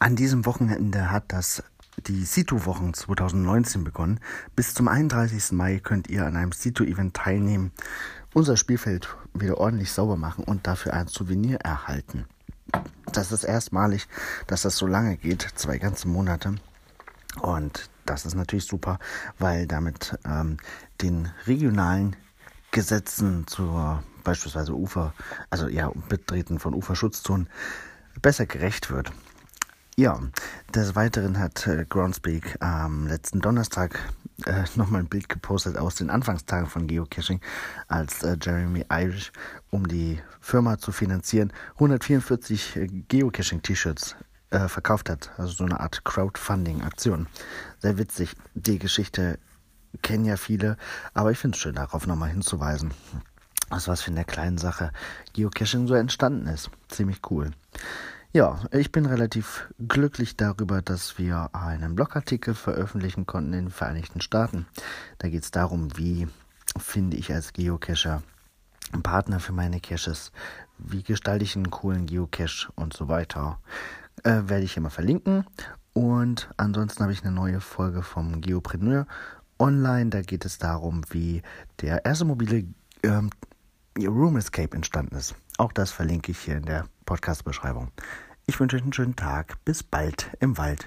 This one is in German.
An diesem Wochenende hat das die Situ-Wochen 2019 begonnen. Bis zum 31. Mai könnt ihr an einem Situ-Event teilnehmen, unser Spielfeld wieder ordentlich sauber machen und dafür ein Souvenir erhalten. Das ist erstmalig, dass das so lange geht, zwei ganze Monate. Und das ist natürlich super, weil damit ähm, den regionalen Gesetzen zur beispielsweise Ufer, also ja, Betreten von Uferschutzzonen besser gerecht wird. Ja, des Weiteren hat äh, Groundspeak am letzten Donnerstag äh, nochmal ein Bild gepostet aus den Anfangstagen von Geocaching, als äh, Jeremy Irish, um die Firma zu finanzieren, 144 äh, Geocaching-T-Shirts äh, verkauft hat. Also so eine Art Crowdfunding-Aktion. Sehr witzig. Die Geschichte kennen ja viele, aber ich finde es schön, darauf nochmal hinzuweisen. Also was für eine kleine Sache Geocaching so entstanden ist. Ziemlich cool. Ja, ich bin relativ glücklich darüber, dass wir einen Blogartikel veröffentlichen konnten in den Vereinigten Staaten. Da geht es darum, wie finde ich als Geocacher einen Partner für meine Caches, wie gestalte ich einen coolen Geocache und so weiter. Äh, werde ich immer verlinken. Und ansonsten habe ich eine neue Folge vom Geopreneur online. Da geht es darum, wie der erste mobile ähm, Room Escape entstanden ist. Auch das verlinke ich hier in der Podcast-Beschreibung. Ich wünsche euch einen schönen Tag. Bis bald im Wald.